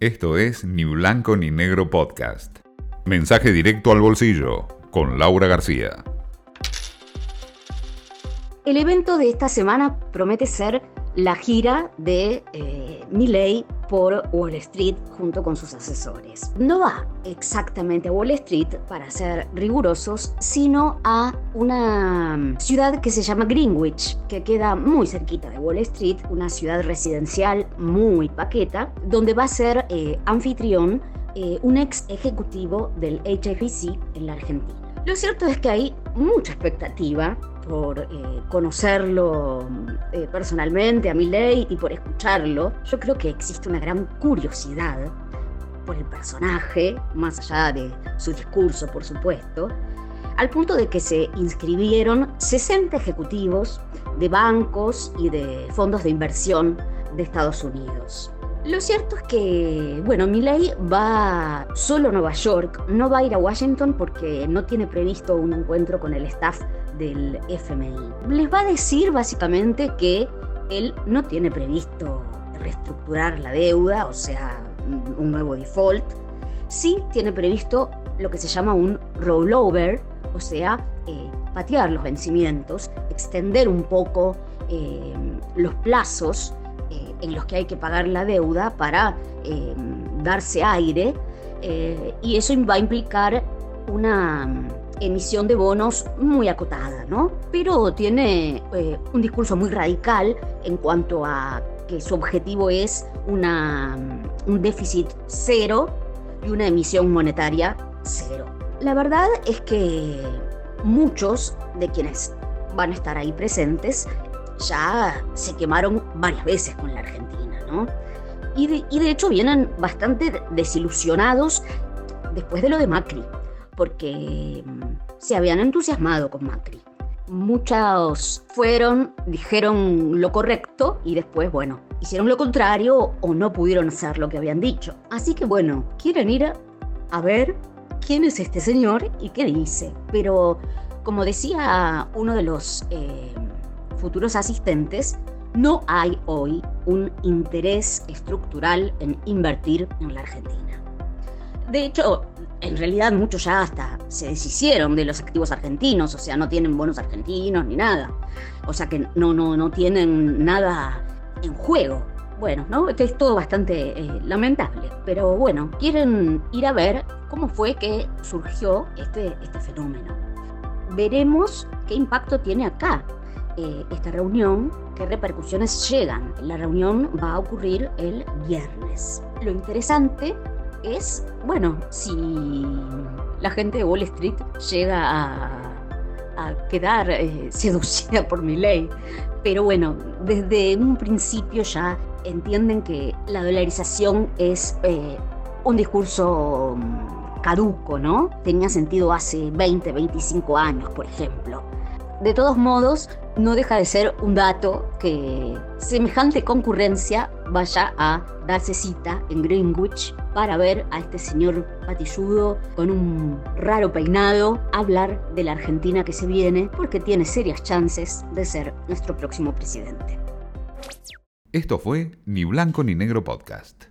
Esto es Ni Blanco ni Negro Podcast. Mensaje directo al bolsillo con Laura García. El evento de esta semana promete ser la gira de eh, Milley por Wall Street junto con sus asesores. No va exactamente a Wall Street, para ser rigurosos, sino a una ciudad que se llama Greenwich, que queda muy cerquita de Wall Street, una ciudad residencial muy paqueta, donde va a ser eh, anfitrión eh, un ex ejecutivo del HFC en la Argentina. Lo cierto es que hay mucha expectativa por eh, conocerlo eh, personalmente a Milley y por escucharlo, yo creo que existe una gran curiosidad por el personaje, más allá de su discurso, por supuesto, al punto de que se inscribieron 60 ejecutivos de bancos y de fondos de inversión de Estados Unidos. Lo cierto es que, bueno, Milley va solo a Nueva York, no va a ir a Washington porque no tiene previsto un encuentro con el staff del FMI. Les va a decir básicamente que él no tiene previsto reestructurar la deuda, o sea, un nuevo default. Sí tiene previsto lo que se llama un rollover, o sea, eh, patear los vencimientos, extender un poco eh, los plazos en los que hay que pagar la deuda para eh, darse aire eh, y eso va a implicar una mm, emisión de bonos muy acotada, ¿no? Pero tiene un discurso muy radical en cuanto a que su objetivo es una, mm, un déficit cero y una emisión monetaria cero. La verdad es que muchos de quienes van a estar ahí presentes ya se quemaron varias veces con la Argentina, ¿no? Y de, hecho vienen bastante desilusionados después de lo de Macri, porque mm, se habían entusiasmado con Macri. Muchos fueron, dijeron lo correcto y después, bueno, hicieron lo contrario o no pudieron hacer lo que habían dicho. Así que bueno, quieren ir a ver quién es este señor y qué dice. Pero como decía uno de los eh, futuros asistentes, no hay hoy un interés estructural en invertir en la Argentina. De hecho, en realidad muchos ya hasta se deshicieron de los activos argentinos, o sea, no tienen bonos argentinos ni nada. O sea que no, no, no tienen nada en juego. Bueno, ¿no? es todo bastante eh, lamentable. Pero bueno, quieren ir a ver cómo fue que surgió este, este fenómeno. Veremos qué impacto tiene acá eh, esta reunión, qué repercusiones llegan. La reunión va a ocurrir el viernes. Lo interesante es, bueno, si la gente de Wall Street llega a, quedar eh, seducida por mi ley, pero bueno, desde un principio ya entienden que la dolarización es eh, un discurso mm, caduco, ¿no? Tenía sentido hace 20, 25 años, por ejemplo. De todos modos, no deja de ser un dato que semejante concurrencia vaya a darse cita en Greenwich para ver a este señor patilludo con un raro peinado hablar de la Argentina que se viene porque tiene serias chances de ser nuestro próximo presidente. Esto fue Ni Blanco ni Negro Podcast.